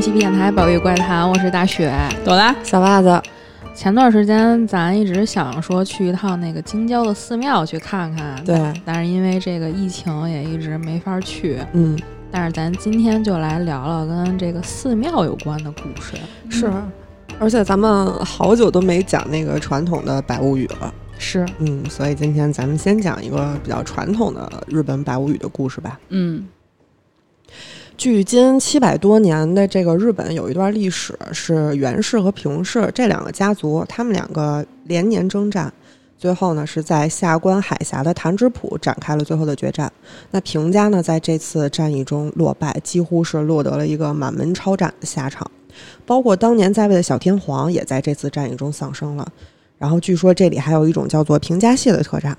一期电台《宝玉怪谈》，我是大雪。朵拉，小袜子，前段时间咱一直想说去一趟那个京郊的寺庙去看看，对，但是因为这个疫情也一直没法去。嗯，但是咱今天就来聊聊跟这个寺庙有关的故事。是，而且咱们好久都没讲那个传统的百物语了。是，嗯，所以今天咱们先讲一个比较传统的日本百物语的故事吧。嗯，距今七百多年的这个日本有一段历史，是源氏和平氏这两个家族，他们两个连年征战，最后呢是在下关海峡的弹指浦展开了最后的决战。那平家呢在这次战役中落败，几乎是落得了一个满门抄斩的下场，包括当年在位的小天皇也在这次战役中丧生了。然后据说这里还有一种叫做平家蟹的特产，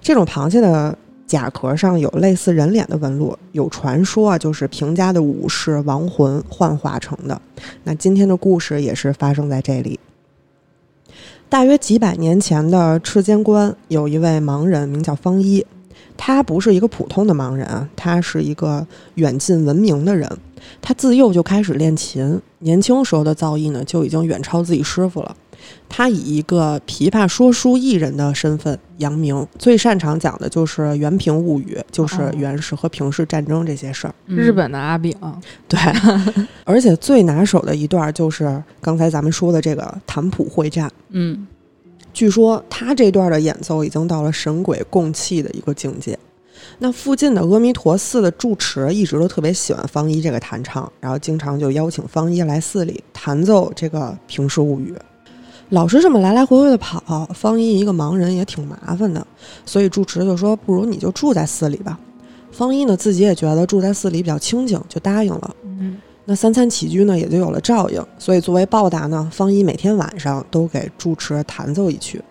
这种螃蟹的甲壳上有类似人脸的纹路，有传说啊，就是平家的武士亡魂幻化成的。那今天的故事也是发生在这里。大约几百年前的赤间关有一位盲人，名叫方一。他不是一个普通的盲人啊，他是一个远近闻名的人。他自幼就开始练琴，年轻时候的造诣呢就已经远超自己师傅了。他以一个琵琶说书艺人的身份扬名，最擅长讲的就是《原平物语》，就是源氏和平氏战争这些事儿。日本的阿炳，对，而且最拿手的一段就是刚才咱们说的这个弹谱会战。嗯，据说他这段的演奏已经到了神鬼共泣的一个境界。那附近的阿弥陀寺的住持一直都特别喜欢方一这个弹唱，然后经常就邀请方一来寺里弹奏这个《平氏物语》。老是这么来来回回的跑，方一一个盲人也挺麻烦的，所以住持就说：“不如你就住在寺里吧。”方一呢自己也觉得住在寺里比较清静，就答应了。嗯，那三餐起居呢也就有了照应，所以作为报答呢，方一每天晚上都给住持弹奏一曲。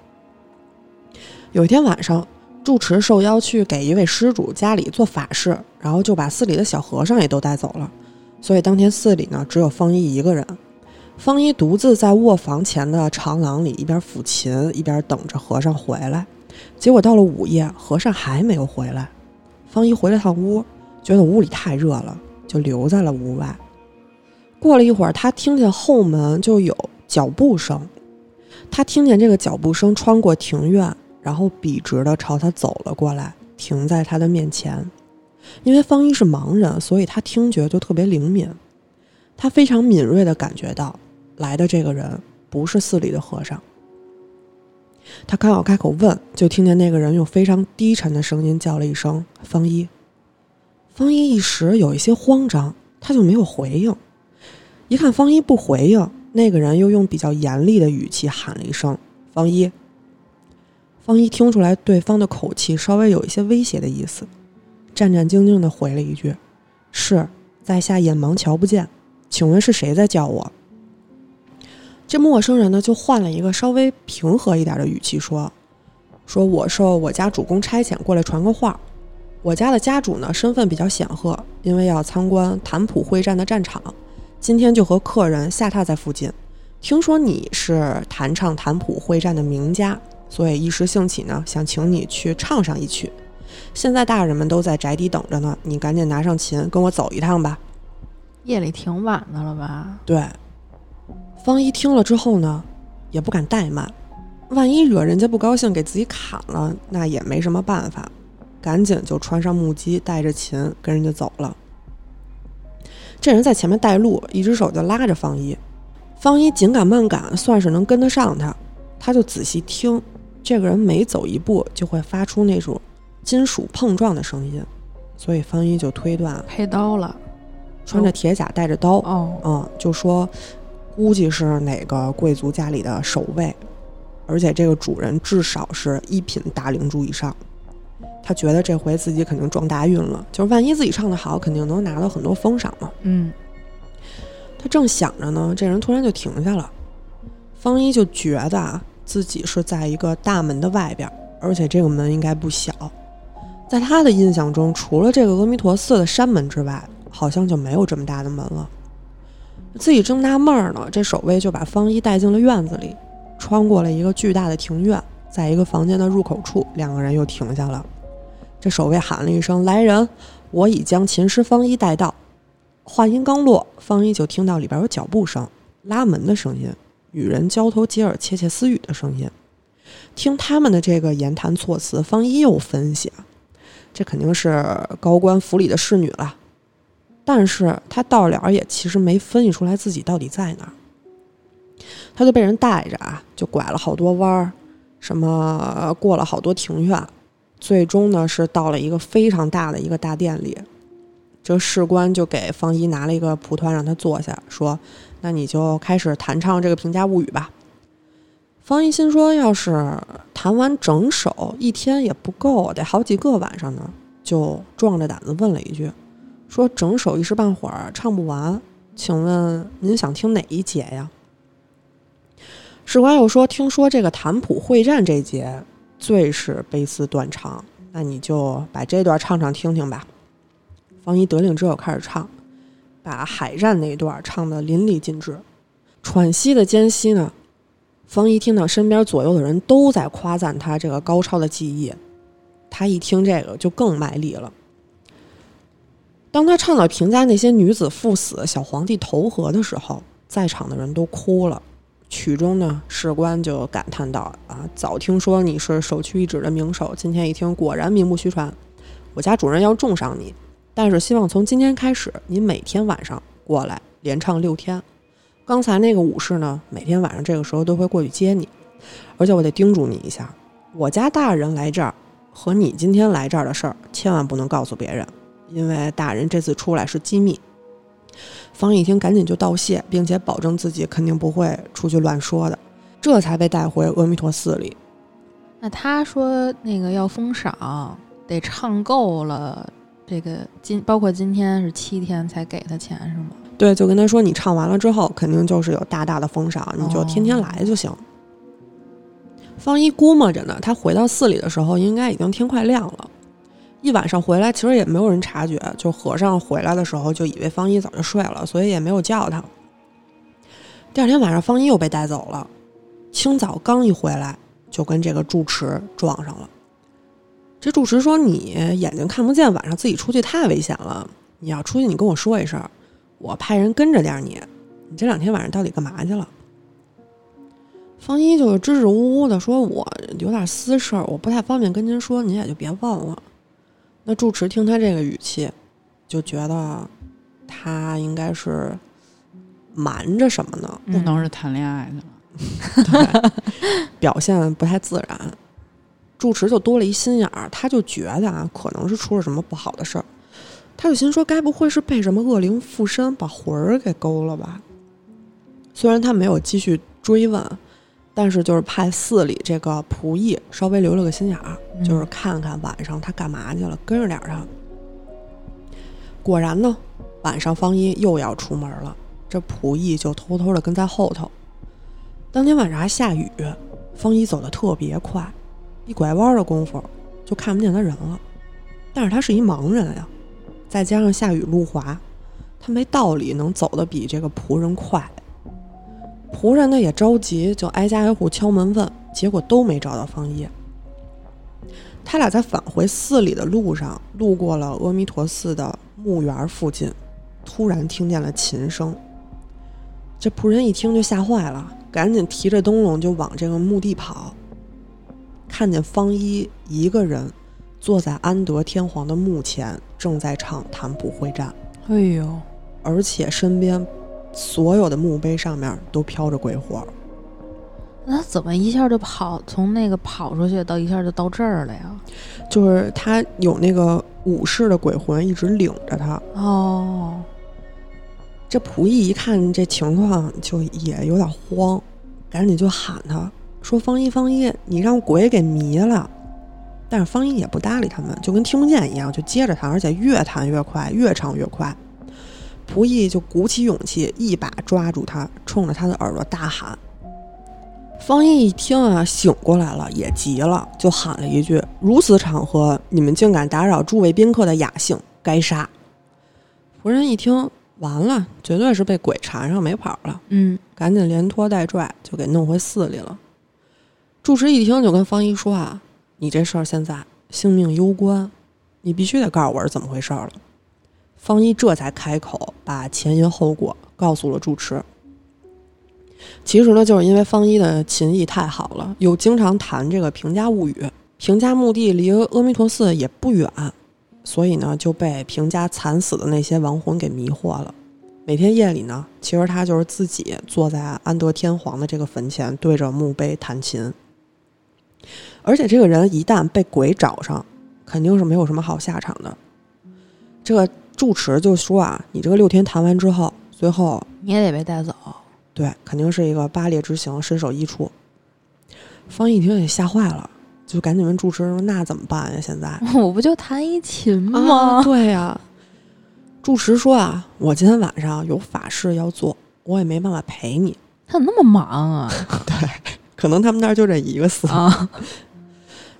有一天晚上，住持受邀去给一位施主家里做法事，然后就把寺里的小和尚也都带走了，所以当天寺里呢只有方一一个人。方一独自在卧房前的长廊里，一边抚琴，一边等着和尚回来。结果到了午夜，和尚还没有回来。方一回了趟屋，觉得屋里太热了，就留在了屋外。过了一会儿，他听见后门就有脚步声。他听见这个脚步声穿过庭院，然后笔直的朝他走了过来，停在他的面前。因为方一是盲人，所以他听觉就特别灵敏。他非常敏锐的感觉到。来的这个人不是寺里的和尚。他刚要开口问，就听见那个人用非常低沉的声音叫了一声“方一”。方一一时有一些慌张，他就没有回应。一看方一不回应，那个人又用比较严厉的语气喊了一声“方一”。方一听出来对方的口气稍微有一些威胁的意思，战战兢兢的回了一句：“是在下眼盲瞧不见，请问是谁在叫我？”这陌生人呢，就换了一个稍微平和一点的语气说：“说我受我家主公差遣过来传个话。我家的家主呢，身份比较显赫，因为要参观坦普会战的战场，今天就和客人下榻在附近。听说你是弹唱坦普会战的名家，所以一时兴起呢，想请你去唱上一曲。现在大人们都在宅邸等着呢，你赶紧拿上琴，跟我走一趟吧。夜里挺晚的了吧？对。”方一听了之后呢，也不敢怠慢，万一惹人家不高兴，给自己砍了，那也没什么办法，赶紧就穿上木屐，带着琴跟人家走了。这人在前面带路，一只手就拉着方一，方一紧赶慢赶，算是能跟得上他。他就仔细听，这个人每走一步就会发出那种金属碰撞的声音，所以方一就推断配刀了，穿着铁甲，带着刀。哦，嗯，就说。估计是哪个贵族家里的守卫，而且这个主人至少是一品大领主以上。他觉得这回自己肯定撞大运了，就是万一自己唱的好，肯定能拿到很多封赏嘛。嗯，他正想着呢，这人突然就停下了。方一就觉得啊，自己是在一个大门的外边，而且这个门应该不小。在他的印象中，除了这个阿弥陀寺的山门之外，好像就没有这么大的门了。自己正纳闷儿呢，这守卫就把方一带进了院子里，穿过了一个巨大的庭院，在一个房间的入口处，两个人又停下了。这守卫喊了一声：“来人！我已将琴师方一带到。”话音刚落，方一就听到里边有脚步声、拉门的声音、与人交头接耳、窃窃私语的声音。听他们的这个言谈措辞，方一又分析啊，这肯定是高官府里的侍女了。但是他到了也其实没分析出来自己到底在哪儿，他就被人带着啊，就拐了好多弯儿，什么过了好多庭院，最终呢是到了一个非常大的一个大殿里。这士官就给方一拿了一个蒲团让他坐下，说：“那你就开始弹唱这个平家物语吧。”方一心说：“要是弹完整首，一天也不够，得好几个晚上呢。”就壮着胆子问了一句：“说整首一时半会儿唱不完，请问您想听哪一节呀？”士官又说：“听说这个弹谱会战这节最是悲思断肠，那你就把这段唱唱听听吧。”方一得令之后开始唱，把海战那段唱得淋漓尽致。喘息的间隙呢，方一听到身边左右的人都在夸赞他这个高超的技艺，他一听这个就更卖力了。当他唱到平家那些女子赴死、小皇帝投河的时候，在场的人都哭了。曲中呢，士官就感叹道：“啊，早听说你是首屈一指的名手，今天一听，果然名不虚传。我家主人要重赏你。”但是希望从今天开始，你每天晚上过来连唱六天。刚才那个武士呢，每天晚上这个时候都会过去接你。而且我得叮嘱你一下，我家大人来这儿和你今天来这儿的事儿，千万不能告诉别人，因为大人这次出来是机密。方一听，赶紧就道谢，并且保证自己肯定不会出去乱说的，这才被带回阿弥陀寺里。那他说那个要封赏，得唱够了。这个今包括今天是七天才给他钱是吗？对，就跟他说你唱完了之后，肯定就是有大大的封赏，你就天天来就行。方一估摸着呢，他回到寺里的时候，应该已经天快亮了。一晚上回来，其实也没有人察觉，就和尚回来的时候就以为方一早就睡了，所以也没有叫他。第二天晚上，方一又被带走了。清早刚一回来，就跟这个住持撞上了。这住持说：“你眼睛看不见，晚上自己出去太危险了。你要出去，你跟我说一声，我派人跟着点你。你这两天晚上到底干嘛去了？”方一就支支吾吾的说：“我有点私事儿，我不太方便跟您说，您也就别问了。”那住持听他这个语气，就觉得他应该是瞒着什么呢？不能是谈恋爱去了，表现不太自然。住持就多了一心眼儿，他就觉得啊，可能是出了什么不好的事儿，他就心说，该不会是被什么恶灵附身，把魂儿给勾了吧？虽然他没有继续追问，但是就是派寺里这个仆役稍微留了个心眼儿，就是看看晚上他干嘛去了，跟着点他。果然呢，晚上方一又要出门了，这仆役就偷偷的跟在后头。当天晚上还下雨，方一走的特别快。一拐弯的功夫，就看不见他人了。但是他是一盲人呀，再加上下雨路滑，他没道理能走得比这个仆人快。仆人呢也着急，就挨家挨户敲门问，结果都没找到方一。他俩在返回寺里的路上，路过了阿弥陀寺的墓园附近，突然听见了琴声。这仆人一听就吓坏了，赶紧提着灯笼就往这个墓地跑。看见方一一个人坐在安德天皇的墓前，正在唱弹普会战。哎呦！而且身边所有的墓碑上面都飘着鬼火。那他怎么一下就跑从那个跑出去到一下就到这儿了呀？就是他有那个武士的鬼魂一直领着他。哦。这仆役一看这情况，就也有点慌，赶紧就喊他。说方一方一，你让鬼给迷了，但是方一也不搭理他们，就跟听不见一样，就接着弹，而且越弹越快，越唱越快。仆役就鼓起勇气，一把抓住他，冲着他的耳朵大喊。方一一听啊，醒过来了，也急了，就喊了一句：“如此场合，你们竟敢打扰诸位宾客的雅兴，该杀！”仆人一听，完了，绝对是被鬼缠上没跑了。嗯，赶紧连拖带拽就给弄回寺里了。住持一听就跟方一说啊：“你这事儿现在性命攸关，你必须得告诉我是怎么回事了。”方一这才开口把前因后果告诉了住持。其实呢，就是因为方一的琴艺太好了，又经常弹这个平家物语，平家墓地离阿弥陀寺也不远，所以呢就被平家惨死的那些亡魂给迷惑了。每天夜里呢，其实他就是自己坐在安德天皇的这个坟前，对着墓碑弹琴。而且这个人一旦被鬼找上，肯定是没有什么好下场的。这个住持就说啊，你这个六天弹完之后，最后你也得被带走。对，肯定是一个八列之刑，身首异处。方一听也吓坏了，就赶紧问住持说：“那怎么办呀？现在 我不就弹一琴吗？啊，对呀。住持说啊，我今天晚上有法事要做，我也没办法陪你。他怎么那么忙啊？对，可能他们那儿就这一个寺。啊，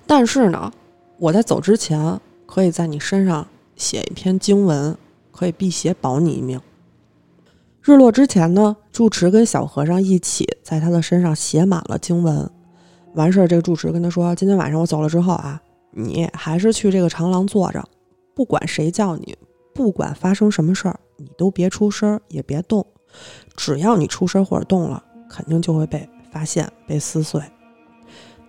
但是呢，我在走之前，可以在你身上写一篇经文，可以辟邪保你一命。日落之前呢，住持跟小和尚一起在他的身上写满了经文。完事儿，这个住持跟他说：“今天晚上我走了之后啊，你还是去这个长廊坐着，不管谁叫你，不管发生什么事儿，你都别出声，也别动。只要你出声或者动了，肯定就会被发现、被撕碎。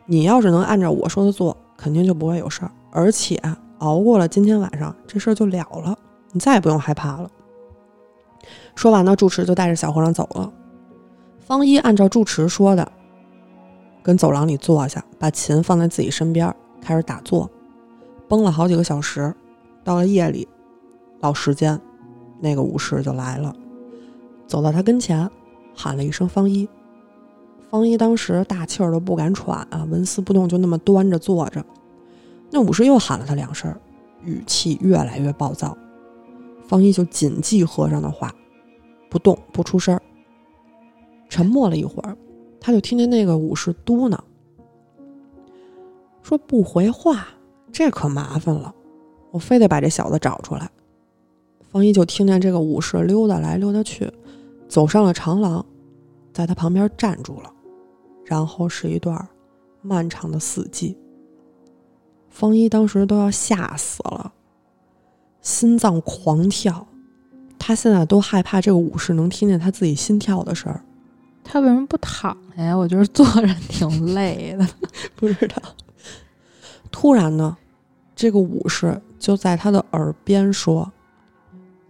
你要是能按照我说的做，肯定就不会有事儿。而且熬过了今天晚上，这事儿就了了，你再也不用害怕了。”说完呢，住持就带着小和尚走了。方一按照住持说的，跟走廊里坐下，把琴放在自己身边，开始打坐，绷了好几个小时。到了夜里，老时间，那个武士就来了，走到他跟前，喊了一声“方一”。方一当时大气儿都不敢喘啊，纹丝不动，就那么端着坐着。那武士又喊了他两声，语气越来越暴躁。方一就谨记和尚的话，不动不出声。沉默了一会儿，他就听见那个武士嘟囔：“说不回话，这可麻烦了，我非得把这小子找出来。”方一就听见这个武士溜达来溜达去，走上了长廊，在他旁边站住了，然后是一段漫长的死寂。方一当时都要吓死了。心脏狂跳，他现在都害怕这个武士能听见他自己心跳的声儿。他为什么不躺下呀？我觉得坐着挺累的。不知道。突然呢，这个武士就在他的耳边说：“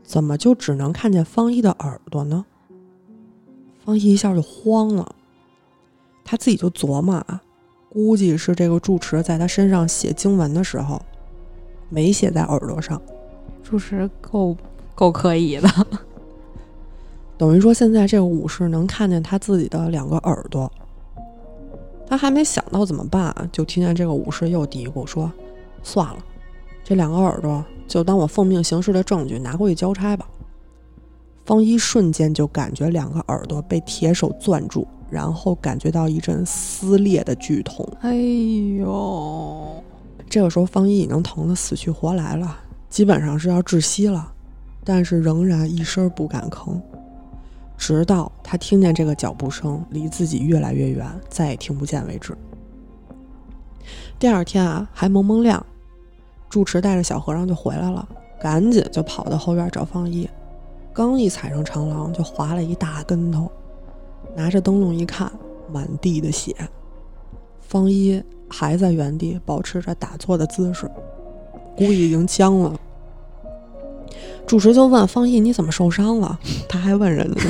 怎么就只能看见方一的耳朵呢？”方一一下就慌了，他自己就琢磨啊，估计是这个住持在他身上写经文的时候，没写在耳朵上。住持够够可以的，等于说现在这个武士能看见他自己的两个耳朵，他还没想到怎么办，就听见这个武士又嘀咕说：“算了，这两个耳朵就当我奉命行事的证据，拿过去交差吧。”方一瞬间就感觉两个耳朵被铁手攥住，然后感觉到一阵撕裂的剧痛。哎呦！这个时候，方一已经疼得死去活来了。基本上是要窒息了，但是仍然一声不敢吭，直到他听见这个脚步声离自己越来越远，再也听不见为止。第二天啊，还蒙蒙亮，住持带着小和尚就回来了，赶紧就跑到后院找方一，刚一踩上长廊就滑了一大跟头，拿着灯笼一看，满地的血，方一还在原地保持着打坐的姿势。估计已经僵了。住持就问方毅：“你怎么受伤了？” 他还问人家。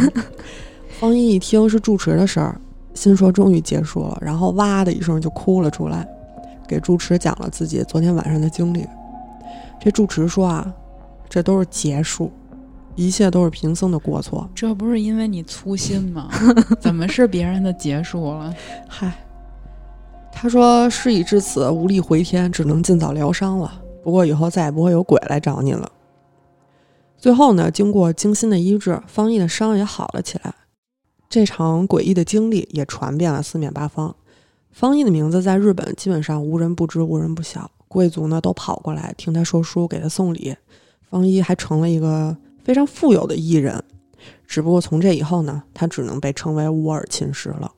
方一一听是住持的事儿，心说终于结束了，然后哇的一声就哭了出来，给住持讲了自己昨天晚上的经历。这住持说啊，这都是结束，一切都是贫僧的过错。这不是因为你粗心吗？怎么是别人的结束了？嗨，他说事已至此，无力回天，只能尽早疗伤了。不过以后再也不会有鬼来找你了。最后呢，经过精心的医治，方毅的伤也好了起来。这场诡异的经历也传遍了四面八方。方毅的名字在日本基本上无人不知、无人不晓，贵族呢都跑过来听他说书，给他送礼。方一还成了一个非常富有的艺人。只不过从这以后呢，他只能被称为乌尔琴师了。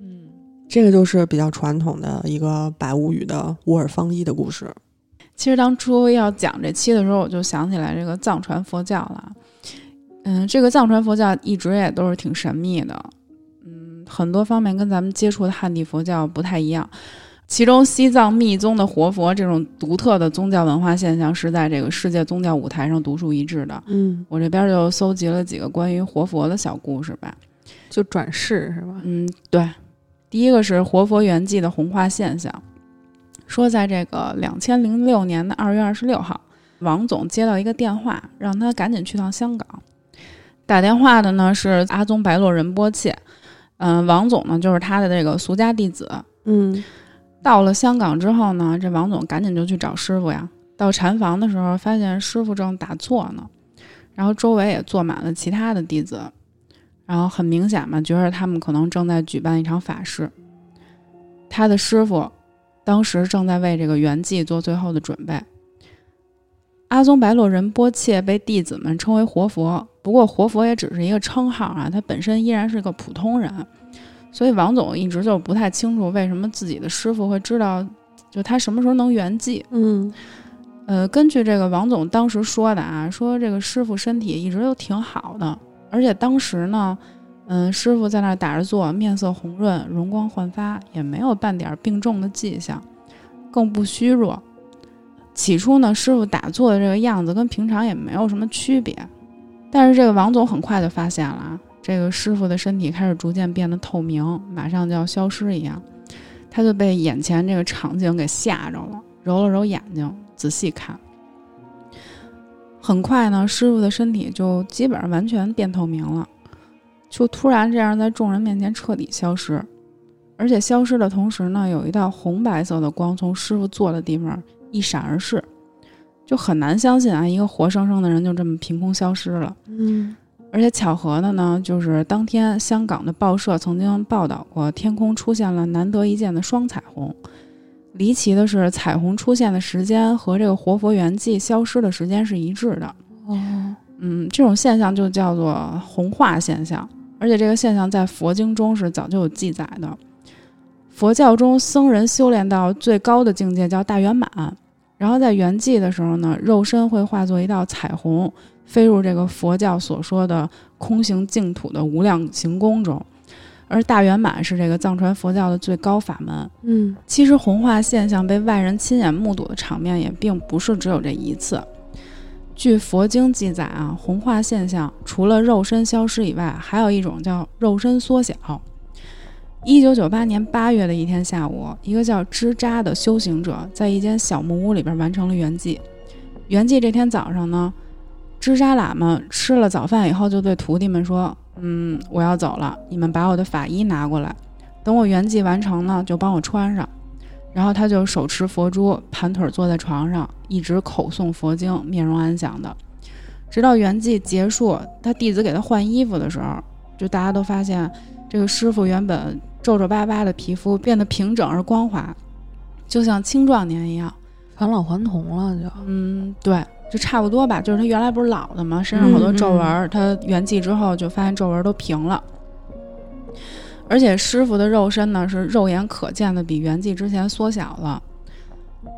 嗯，这个就是比较传统的一个白无语的乌尔方一的故事。其实当初要讲这期的时候，我就想起来这个藏传佛教了。嗯，这个藏传佛教一直也都是挺神秘的，嗯，很多方面跟咱们接触的汉地佛教不太一样。其中，西藏密宗的活佛这种独特的宗教文化现象，是在这个世界宗教舞台上独树一帜的。嗯我这边就搜集了几个关于活佛的小故事吧。就转世是吧？嗯，对，第一个是活佛圆寂的红化现象，说在这个两千零六年的二月二十六号，王总接到一个电话，让他赶紧去趟香港。打电话的呢是阿宗白洛仁波切，嗯、王总呢就是他的这个俗家弟子。嗯到了香港之后呢，这王总赶紧就去找师傅呀。到禅房的时候，发现师傅正打坐呢，然后周围也坐满了其他的弟子，然后很明显嘛，觉得他们可能正在举办一场法事。他的师傅当时正在为这个圆寂做最后的准备。阿宗白洛仁波切被弟子们称为活佛，不过活佛也只是一个称号啊，他本身依然是个普通人。所以王总一直就不太清楚为什么自己的师傅会知道，就他什么时候能圆寂。嗯呃，根据这个王总当时说的啊，说这个师傅身体一直都挺好的，而且当时呢，嗯、师傅在那儿打着坐，面色红润，容光焕发，也没有半点病重的迹象，更不虚弱。起初呢，师傅打坐的这个样子跟平常也没有什么区别，但是这个王总很快就发现了啊，这个师傅的身体开始逐渐变得透明，马上就要消失一样。他就被眼前这个场景给吓着了，揉了揉眼睛，仔细看。很快呢，师傅的身体就基本上完全变透明了，就突然这样在众人面前彻底消失，而且消失的同时呢，有一道红白色的光从师傅坐的地方一闪而逝，就很难相信啊，一个活生生的人就这么凭空消失了。嗯而且巧合的呢，就是当天香港的报社曾经报道过，天空出现了难得一见的双彩虹。离奇的是，彩虹出现的时间和这个活佛圆寂消失的时间是一致的。哦，嗯，这种现象就叫做红化现象，而且这个现象在佛经中是早就有记载的。佛教中僧人修炼到最高的境界叫大圆满，然后在圆寂的时候呢，肉身会化作一道彩虹，飞入这个佛教所说的空行净土的无量行宫中。而大圆满是这个藏传佛教的最高法门。嗯其实红化现象被外人亲眼目睹的场面也并不是只有这一次。据佛经记载啊，红化现象除了肉身消失以外，还有一种叫肉身缩小。一九九八年八月的一天下午，一个叫支扎的修行者在一间小木屋里边完成了圆寂。圆寂这天早上呢，支扎喇嘛吃了早饭以后，就对徒弟们说：“嗯，我要走了，你们把我的法衣拿过来。”等我圆寂完成呢，就帮我穿上。然后他就手持佛珠，盘腿坐在床上，一直口诵佛经，面容安详的，直到圆寂结束，他弟子给他换衣服的时候，就大家都发现这个师傅原本皱皱巴巴的皮肤变得平整而光滑，就像青壮年一样。返老还童了就。嗯，对，就差不多吧。就是他原来不是老的吗？身上好多皱纹儿，他圆寂之后就发现皱纹儿都平了。而且师傅的肉身呢是肉眼可见的比圆寂之前缩小了。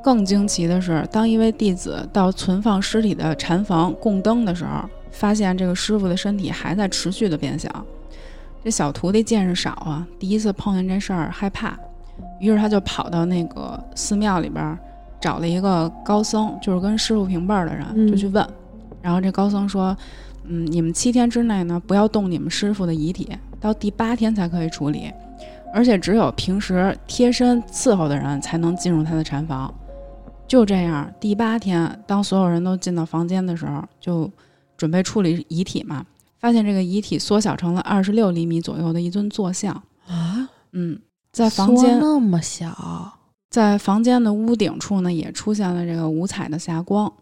更惊奇的是，当一位弟子到存放尸体的禅房供灯的时候，发现这个师傅的身体还在持续的变小。这小徒弟见识少啊，第一次碰见这事儿害怕，于是他就跑到那个寺庙里边儿找了一个高僧，就是跟师傅平辈儿的人，嗯就去问。然后这高僧说：“嗯，你们七天之内呢，不要动你们师傅的遗体，到第八天才可以处理，而且只有平时贴身伺候的人才能进入他的禅房。”就这样，第八天，当所有人都进到房间的时候，就准备处理遗体嘛，发现这个遗体缩小成了二十六厘米左右的一尊坐像。啊，嗯，在房间那么小，在房间的屋顶处呢，也出现了这个五彩的霞光。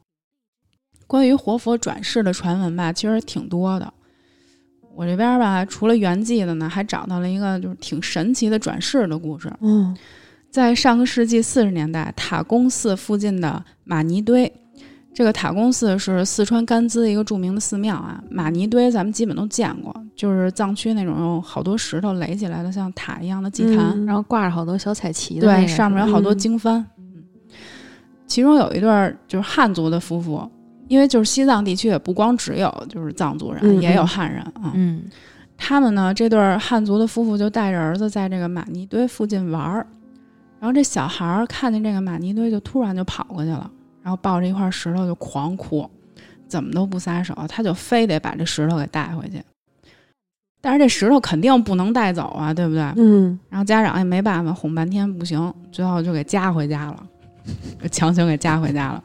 关于活佛转世的传闻吧，其实挺多的。我这边吧，除了圆寂的呢，还找到了一个就是挺神奇的转世的故事。嗯在上个世纪四十年代，塔公寺附近的玛尼堆，这个塔公寺是四川甘孜一个著名的寺庙啊。玛尼堆咱们基本都见过，就是藏区那种用好多石头垒起来的像塔一样的祭坛。嗯然后挂着好多小彩旗的对，上面有好多嗯经幡。其中有一对儿就是汉族的夫妇，因为就是西藏地区也不光只有就是藏族人，嗯也有嗯汉人啊。嗯他们呢，这对儿汉族的夫妇就带着儿子在这个玛尼堆附近玩儿，然后这小孩儿看见这个玛尼堆，就突然就跑过去了，然后抱着一块石头就狂哭，怎么都不撒手，他就非得把这石头给带回去。但是这石头肯定不能带走啊，对不对？嗯然后家长也没办法，哄半天不行，最后就给夹回家了，强行给夹回家了。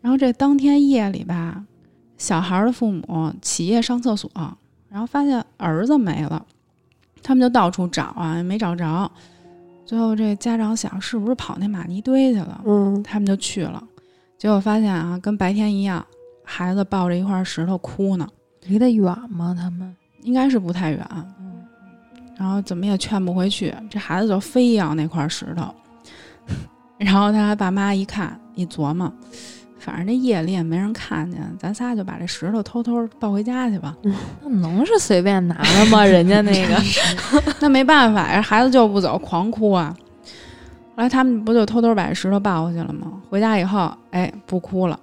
然后这当天夜里吧，小孩儿的父母起夜上厕所，然后发现儿子没了，他们就到处找啊，也没找着。最后这家长想，是不是跑那玛尼堆去了？嗯他们就去了，结果发现啊，跟白天一样，孩子抱着一块石头哭呢，离得远吗？他们应该是不太远。嗯然后怎么也劝不回去，这孩子就非要那块石头。然后他爸妈一看一琢磨，反正这夜里也没人看见，咱仨就把这石头偷偷抱回家去吧。那能是随便拿的吗？人家那个 那没办法呀，孩子就不走，狂哭啊。后来他们不就偷偷把这石头抱回去了吗？回家以后，哎，不哭了。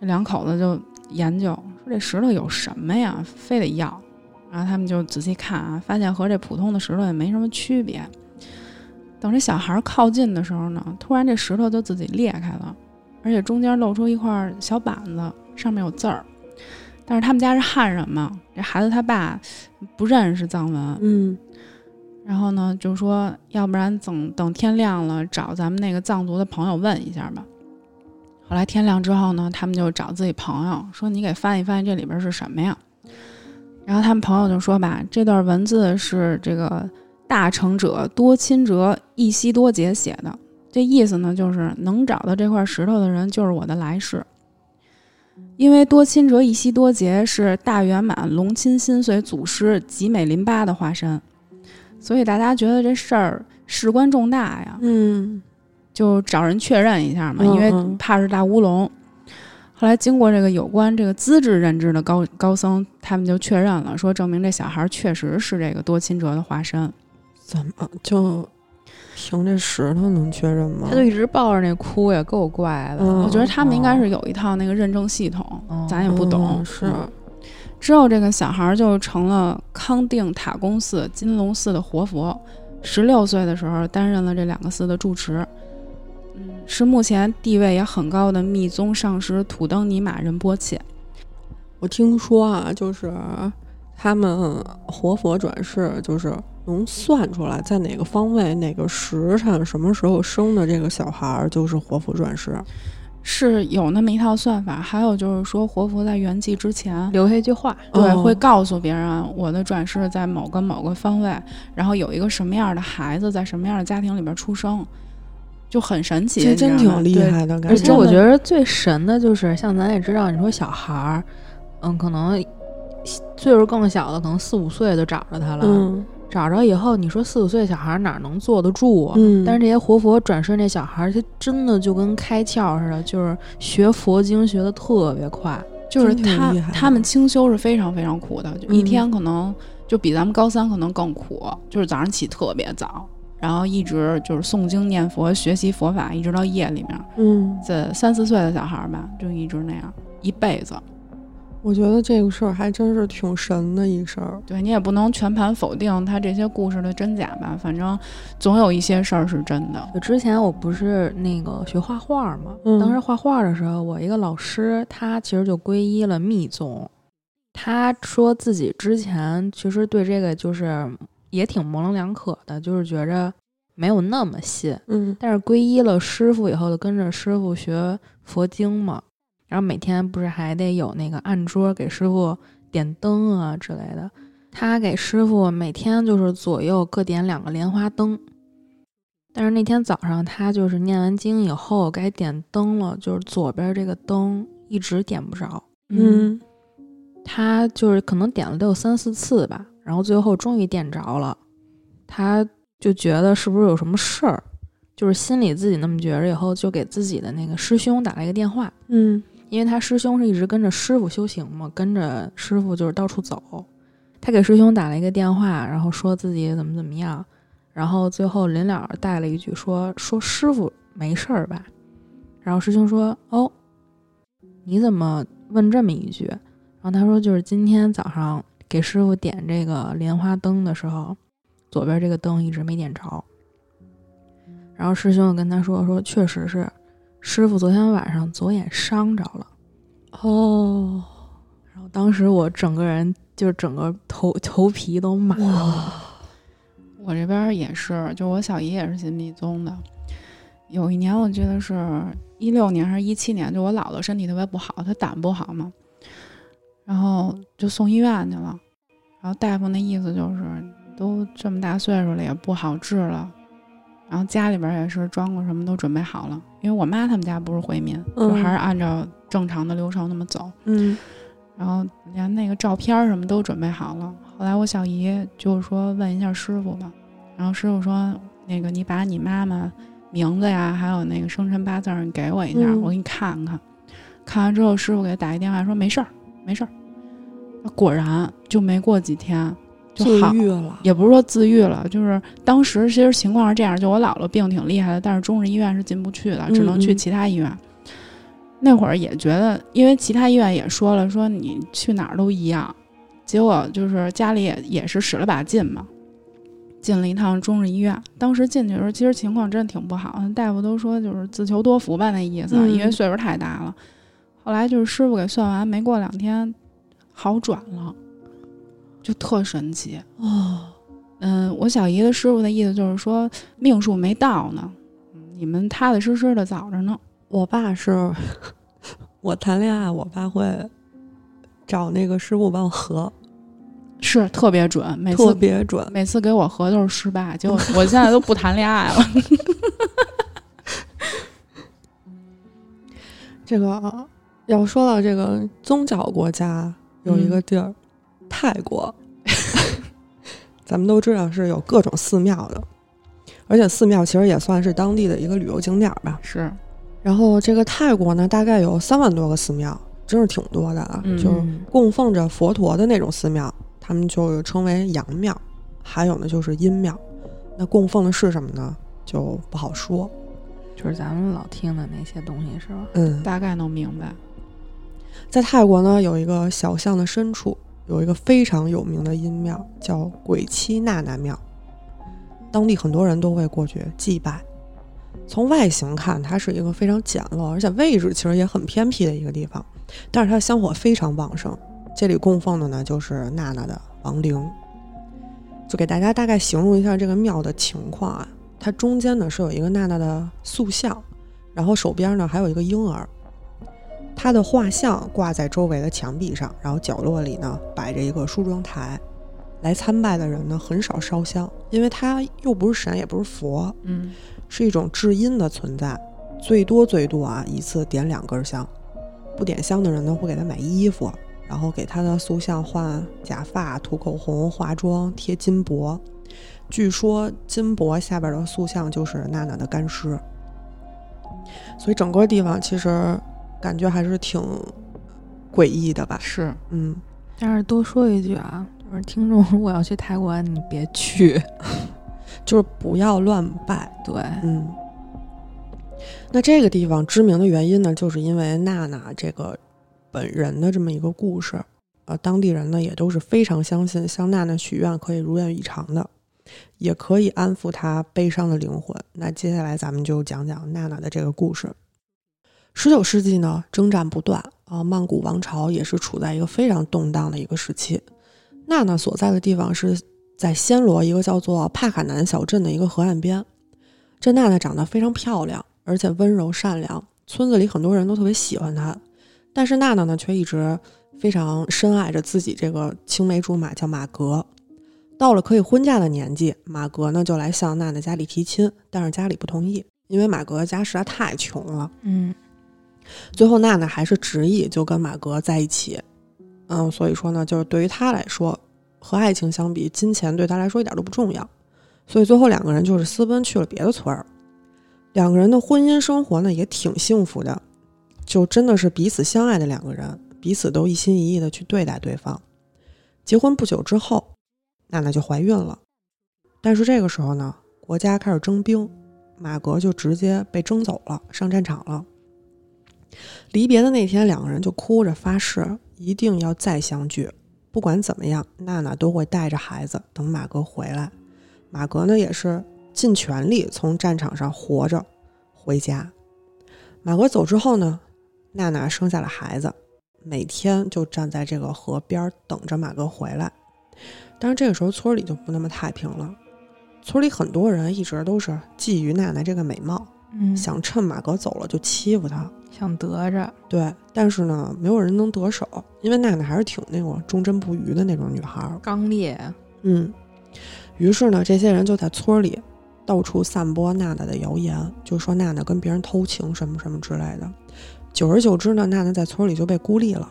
这两口子就研究说这石头有什么呀，非得要。然后他们就仔细看啊，发现和这普通的石头也没什么区别。等这小孩靠近的时候呢，突然这石头就自己裂开了，而且中间露出一块小板子，上面有字儿。但是他们家是汉人嘛，这孩子他爸不认识藏文，嗯然后呢，就说要不然等等天亮了，找咱们那个藏族的朋友问一下吧。后来天亮之后呢，他们就找自己朋友说：“你给翻一翻，这里边是什么呀？”然后他们朋友就说吧，这段文字是这个大成者多钦哲一西多杰写的，这意思呢就是能找到这块石头的人就是我的来世。因为多钦哲一西多杰是大圆满隆钦心髓祖师吉美林巴的化身，所以大家觉得这事儿事关重大呀，嗯就找人确认一下嘛，嗯因为嗯怕是大乌龙。后来经过这个有关这个资质认知的高高僧，他们就确认了，说证明这小孩确实是这个多钦哲的化身。怎么就凭这石头能确认吗？他就一直抱着那哭，也够怪的。嗯我觉得他们应该是有一套那个认证系统，哦咱也不懂。嗯是嗯之后，这个小孩就成了康定塔公寺金龙寺的活佛。十六岁的时候，担任了这两个寺的住持。嗯，是目前地位也很高的密宗上师土登尼玛仁波切。我听说啊，就是他们活佛转世，就是能算出来在哪个方位、哪个时辰、什么时候生的这个小孩儿就是活佛转世。是有那么一套算法，还有就是说，活佛在圆寂之前，留下一句话，对，哦会告诉别人我的转世在某个某个方位，然后有一个什么样的孩子在什么样的家庭里边出生，就很神奇。这真挺厉害的感觉。而且我觉得最神的就是，像咱也知道，你说小孩儿，嗯，可能岁数更小的，可能四五岁就找着他了。嗯找着以后，你说四五岁小孩哪能坐得住啊？嗯，但是这些活佛转世那小孩儿，他真的就跟开窍似的，就是学佛经学的特别快。就是他他们清修是非常非常苦的，就一嗯天可能就比咱们高三可能更苦，就是早上起特别早，然后一直就是诵经念佛学习佛法，一直到夜里面。嗯，这三四岁的小孩儿吧，就一直那样一辈子。我觉得这个事儿还真是挺神的一事儿。对你也不能全盘否定他这些故事的真假吧，反正总有一些事儿是真的。就之前我不是那个学画画嘛，嗯当时画画的时候，我一个老师他其实就皈依了密宗。他说自己之前其实对这个就是也挺模棱两可的，就是觉着没有那么信。嗯但是皈依了师傅以后，就跟着师傅学佛经嘛，然后每天不是还得有那个案桌给师傅点灯啊之类的。他给师傅每天就是左右各点两个莲花灯，但是那天早上他就是念完经以后该点灯了，就是左边这个灯一直点不着，嗯。他就是可能点了得有三四次吧，然后最后终于点着了，他就觉得是不是有什么事儿，就是心里自己那么觉着，以后就给自己的那个师兄打了一个电话，嗯因为他师兄是一直跟着师傅修行嘛，跟着师傅就是到处走，他给师兄打了一个电话，然后说自己怎么怎么样，然后最后临了带了一句说说师傅没事儿吧，然后师兄说：“哦，你怎么问这么一句？”然后他说：“就是今天早上给师傅点这个莲花灯的时候，左边这个灯一直没点着。”然后师兄跟他说：“说确实是，师傅昨天晚上左眼伤着了。”哦，然后当时我整个人就是整个头头皮都麻了。我这边也是，就我小姨也是信密宗的。有一年我记得是一六年还是一七年，就我姥姥身体特别不好，她胆不好嘛，然后就送医院去了。然后大夫那意思就是，都这么大岁数了，也不好治了。然后家里边也是装过什么都准备好了，因为我妈他们家不是回民，就还是按照正常的流程那么走。嗯，然后连那个照片什么都准备好了。后来我小姨就是说问一下师傅吧，然后师傅说那个你把你妈妈名字呀，还有那个生辰八字你给我一下，嗯我给你看看。看完之后，师傅给他打一电话说没事儿，没事儿。果然就没过几天就自好，愈了。也不是说自愈了，就是当时其实情况是这样，就我姥姥病挺厉害的，但是中日医院是进不去的，只能去其他医院。那会儿也觉得，因为其他医院也说了，说你去哪儿都一样。结果就是家里也也是使了把劲嘛，进了一趟中日医院。当时进去的时候，其实情况真的挺不好，大夫都说就是自求多福吧那意思，嗯因为岁数太大了。后来就是师傅给算完，没过两天好转了，就特神奇。哦，嗯，我小姨的师傅的意思就是说命数没到呢，嗯你们踏踏实实的早着呢。我爸是，我谈恋爱，我爸会找那个师傅帮我合，是特别准，每次特次别准。每次给我合都是失败，结果我现在都不谈恋爱了。这个要说到这个宗教国家，有一个地儿，泰国，咱们都知道是有各种寺庙的，而且寺庙其实也算是当地的一个旅游景点儿吧。是，然后这个泰国呢，大概有三万多个寺庙，真是挺多的啊。嗯就是供奉着佛陀的那种寺庙，他们就称为阳庙；还有呢就是阴庙。那供奉的是什么呢？就不好说。就是咱们老听的那些东西是吧？嗯，大概能明白。在泰国呢，有一个小巷的深处，有一个非常有名的阴庙，叫鬼妻娜娜庙。当地很多人都会过去祭拜。从外形看，它是一个非常简陋，而且位置其实也很偏僻的一个地方。但是它的香火非常旺盛。这里供奉的呢，就是娜娜的亡灵。就给大家大概形容一下这个庙的情况啊，它中间呢是有一个娜娜的塑像，然后手边呢还有一个婴儿。他的画像挂在周围的墙壁上，然后角落里呢摆着一个梳妆台。来参拜的人呢很少烧香，因为他又不是神，也不是佛，嗯，是一种至阴的存在，最多最多啊一次点两根香。不点香的人呢会给他买衣服，然后给他的塑像换假发、涂口红、化妆、贴金箔。据说金箔下边的塑像就是娜娜的干尸，所以整个地方其实感觉还是挺诡异的吧？是，嗯，但是多说一句啊，就是听众如果要去泰国，你别去。就是不要乱拜。对，嗯，那这个地方知名的原因呢，就是因为娜娜这个本人的这么一个故事。呃，当地人呢也都是非常相信向娜娜许愿可以如愿以偿的，也可以安抚她悲伤的灵魂。那接下来咱们就讲讲娜娜的这个故事。十九世纪呢，征战不断啊、曼谷王朝也是处在一个非常动荡的一个时期。娜娜所在的地方是在暹罗一个叫做帕卡南小镇的一个河岸边。这娜娜长得非常漂亮，而且温柔善良，村子里很多人都特别喜欢她。但是娜娜呢，却一直非常深爱着自己这个青梅竹马，叫马格。到了可以婚嫁的年纪，马格呢就来向娜娜家里提亲，但是家里不同意，因为马格家实在太穷了。嗯，最后娜娜还是执意就跟马格在一起。嗯，所以说呢，就是对于她来说，和爱情相比，金钱对她来说一点都不重要。所以最后两个人就是私奔去了别的村儿。两个人的婚姻生活呢也挺幸福的，就真的是彼此相爱的两个人，彼此都一心一意的去对待对方。结婚不久之后，娜娜就怀孕了。但是这个时候呢，国家开始征兵，马格就直接被征走了，上战场了。离别的那天，两个人就哭着发誓一定要再相聚，不管怎么样，娜娜都会带着孩子等马哥回来。马哥呢，也是尽全力从战场上活着回家。马哥走之后呢，娜娜生下了孩子，每天就站在这个河边等着马哥回来。但是这个时候村里就不那么太平了，村里很多人一直都是觊觎娜娜这个美貌，嗯，想趁马哥走了就欺负她。想得着，对，但是呢，没有人能得手，因为娜娜还是挺那种忠贞不渝的那种女孩儿。刚烈，嗯，于是呢，这些人就在村里到处散播娜娜的谣言，就说娜娜跟别人偷情什么什么之类的。久而久之呢，娜娜在村里就被孤立了。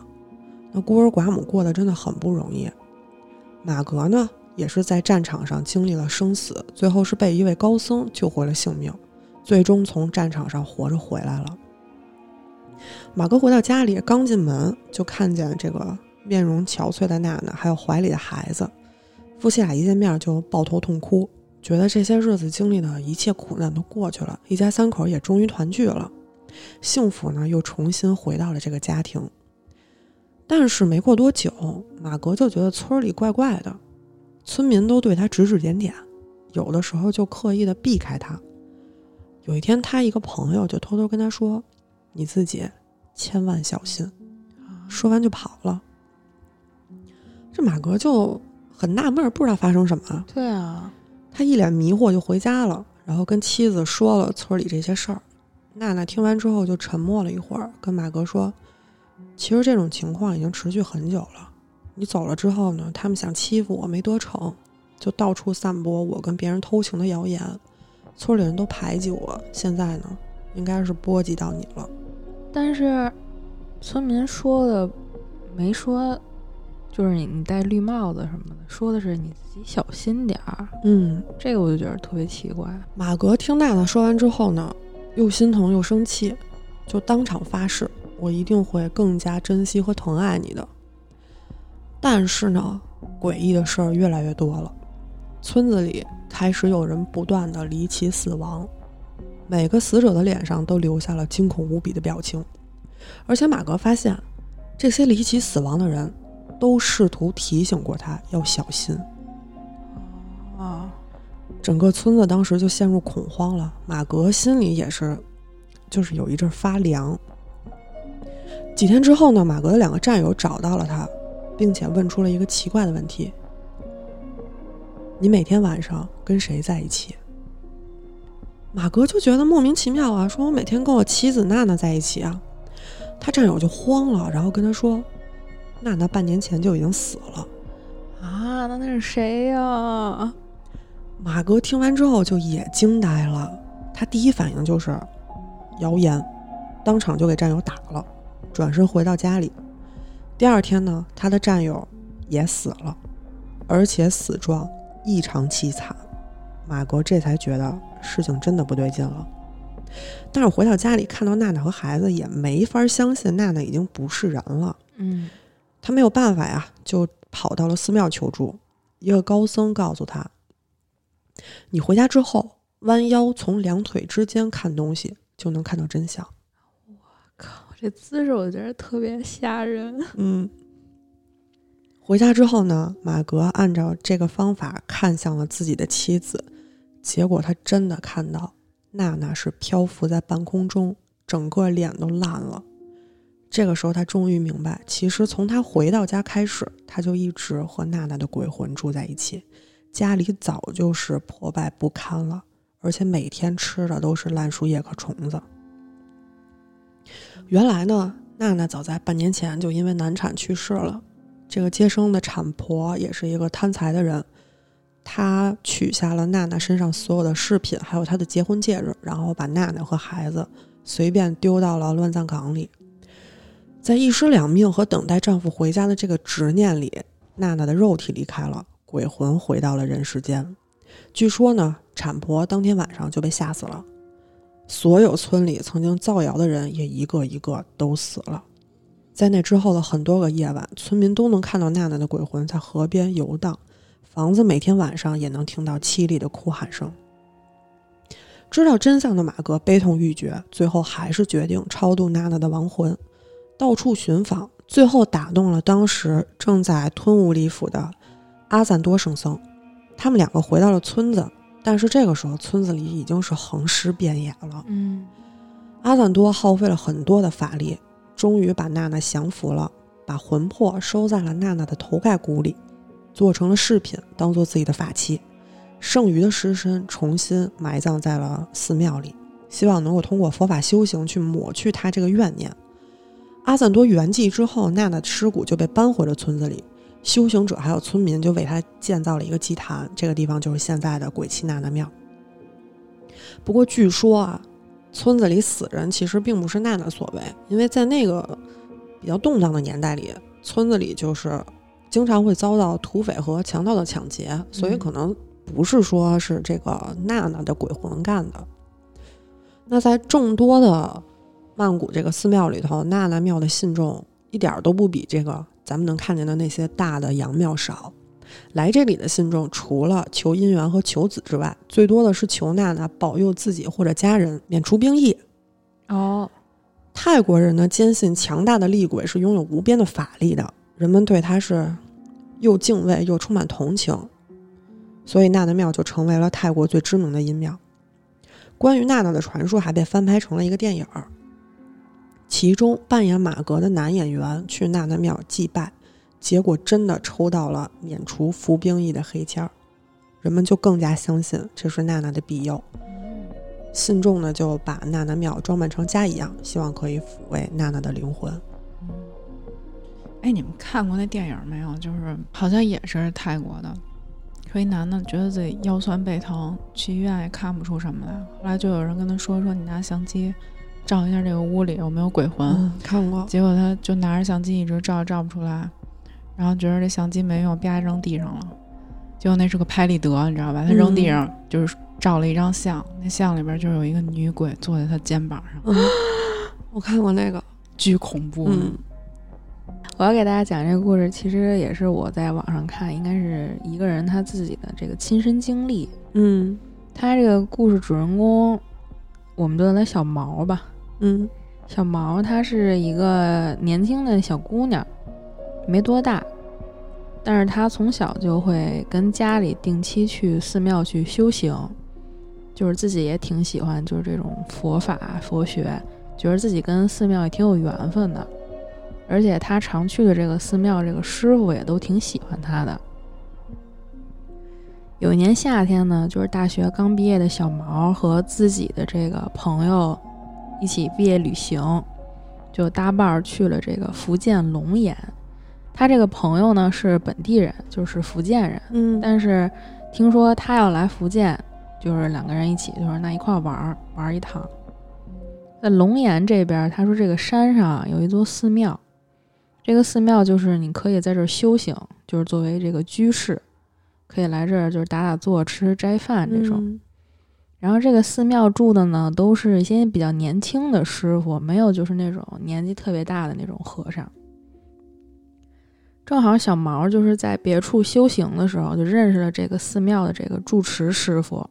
那孤儿寡母过得真的很不容易。马格呢，也是在战场上经历了生死，最后是被一位高僧救回了性命，最终从战场上活着回来了。马哥回到家里，刚进门就看见这个面容憔悴的娜娜，还有怀里的孩子。夫妻俩一见面就抱头痛哭，觉得这些日子经历的一切苦难都过去了，一家三口也终于团聚了，幸福呢又重新回到了这个家庭。但是没过多久，马格就觉得村里怪怪的，村民都对他指指点点，有的时候就刻意的避开他。有一天，他一个朋友就偷偷跟他说：“你自己。”千万小心！说完就跑了。这马格就很纳闷，不知道发生什么。对啊，他一脸迷惑就回家了，然后跟妻子说了村里这些事儿。娜娜听完之后就沉默了一会儿，跟马格说：“其实这种情况已经持续很久了。你走了之后呢，他们想欺负我没得逞，就到处散播我跟别人偷情的谣言，村里人都排挤我。现在呢，应该是波及到你了。”但是，村民说的没说，就是你你戴绿帽子什么的，说的是你自己小心点儿。嗯，这个我就觉得特别奇怪。马格听娜娜说完之后呢，又心疼又生气，就当场发誓，我一定会更加珍惜和疼爱你的。但是呢，诡异的事儿越来越多了，村子里开始有人不断的离奇死亡。每个死者的脸上都留下了惊恐无比的表情，而且马格发现，这些离奇死亡的人都试图提醒过他要小心。啊，整个村子当时就陷入恐慌了，马格心里也是，就是有一阵发凉。几天之后呢，马格的两个战友找到了他，并且问出了一个奇怪的问题：“你每天晚上跟谁在一起？”马哥就觉得莫名其妙啊，说我每天跟我妻子娜娜在一起啊。他战友就慌了，然后跟他说：“娜娜半年前就已经死了。”啊，那那是谁呀？马哥听完之后就也惊呆了，他第一反应就是谣言，当场就给战友打了，转身回到家里。第二天呢，他的战友也死了，而且死状异常凄惨。马格这才觉得事情真的不对劲了，但是回到家里看到娜娜和孩子，也没法相信娜娜已经不是人了。嗯，他没有办法呀，就跑到了寺庙求助。一个高僧告诉他：“你回家之后，弯腰从两腿之间看东西，就能看到真相。”我靠，这姿势我觉得特别吓人。嗯。回家之后呢，马格按照这个方法看向了自己的妻子。结果他真的看到娜娜是漂浮在半空中，整个脸都烂了。这个时候他终于明白，其实从他回到家开始，他就一直和娜娜的鬼魂住在一起，家里早就是破败不堪了，而且每天吃的都是烂树叶和虫子。原来呢，娜娜早在半年前就因为难产去世了，这个接生的产婆也是一个贪财的人。他取下了娜娜身上所有的饰品，还有她的结婚戒指，然后把娜娜和孩子随便丢到了乱葬岗里。在一尸两命和等待丈夫回家的这个执念里，娜娜的肉体离开了，鬼魂回到了人世间。据说呢，产婆当天晚上就被吓死了。所有村里曾经造谣的人也一个一个都死了。在那之后的很多个夜晚，村民都能看到娜娜的鬼魂在河边游荡。房子每天晚上也能听到凄厉的哭喊声。知道真相的马格悲痛欲绝，最后还是决定超度娜娜的亡魂，到处寻访，最后打动了当时正在吞武里府的阿赞多圣僧。他们两个回到了村子，但是这个时候村子里已经是横尸遍野了。嗯阿赞多耗费了很多的法力，终于把娜娜降服了，把魂魄收在了娜娜的头盖骨里，做成了饰品，当做自己的法器。剩余的尸身重新埋葬在了寺庙里，希望能够通过佛法修行去抹去他这个怨念。阿赞多圆寂之后，娜娜的尸骨就被搬回了村子里，修行者还有村民就为他建造了一个祭坛，这个地方就是现在的鬼泣娜娜庙。不过据说啊，村子里死人其实并不是娜娜所为，因为在那个比较动荡的年代里，村子里就是经常会遭到土匪和强盗的抢劫，所以可能不是说是这个娜娜的鬼魂干的。那在众多的曼谷这个寺庙里头，娜娜庙的信众一点儿都不比这个咱们能看见的那些大的洋庙少。来这里的信众，除了求姻缘和求子之外，最多的是求娜娜保佑自己或者家人免除兵役。哦，泰国人呢坚信强大的厉鬼是拥有无边的法力的，人们对他是又敬畏又充满同情，所以娜娜庙就成为了泰国最知名的阴庙。关于娜娜的传说还被翻拍成了一个电影儿，其中扮演马格的男演员去娜娜庙祭拜，结果真的抽到了免除服兵役的黑签儿，人们就更加相信这是娜娜的庇佑。信众呢就把娜娜庙装扮成家一样，希望可以抚慰娜娜的灵魂。哎，你们看过那电影没有？就是好像也是泰国的，说一男的觉得自己腰酸背疼，去医院也看不出什么来，后来就有人跟他说说你拿相机照一下这个屋里有没有鬼魂。嗯，看过。结果他就拿着相机一直照，照不出来，然后觉得这相机没用，啪扔地上了。结果那是个拍立得，你知道吧？他扔地上就是照了一张相，那相里边就有一个女鬼坐在他肩膀上，嗯，我看过那个。巨恐怖。嗯我要给大家讲这个故事，其实也是我在网上看，应该是一个人他自己的这个亲身经历。嗯他这个故事主人公，我们就叫他小毛吧。嗯小毛她是一个年轻的小姑娘，没多大，但是她从小就会跟家里定期去寺庙去修行，就是自己也挺喜欢就是这种佛法佛学，觉得自己跟寺庙也挺有缘分的，而且他常去的这个寺庙，这个师傅也都挺喜欢他的。有一年夏天呢，就是大学刚毕业的小毛和自己的这个朋友一起毕业旅行，就搭伴儿去了这个福建龙岩。他这个朋友呢是本地人，就是福建人，嗯但是听说他要来福建，就是两个人一起，就说那一块儿玩儿玩儿一趟。在龙岩这边儿，他说这个山上啊有一座寺庙，这个寺庙就是你可以在这儿修行，就是作为这个居士，可以来这儿就是打打坐、吃吃斋饭这种。嗯然后这个寺庙住的呢，都是一些比较年轻的师傅，没有就是那种年纪特别大的那种和尚。正好小毛就是在别处修行的时候，就认识了这个寺庙的这个住持师傅，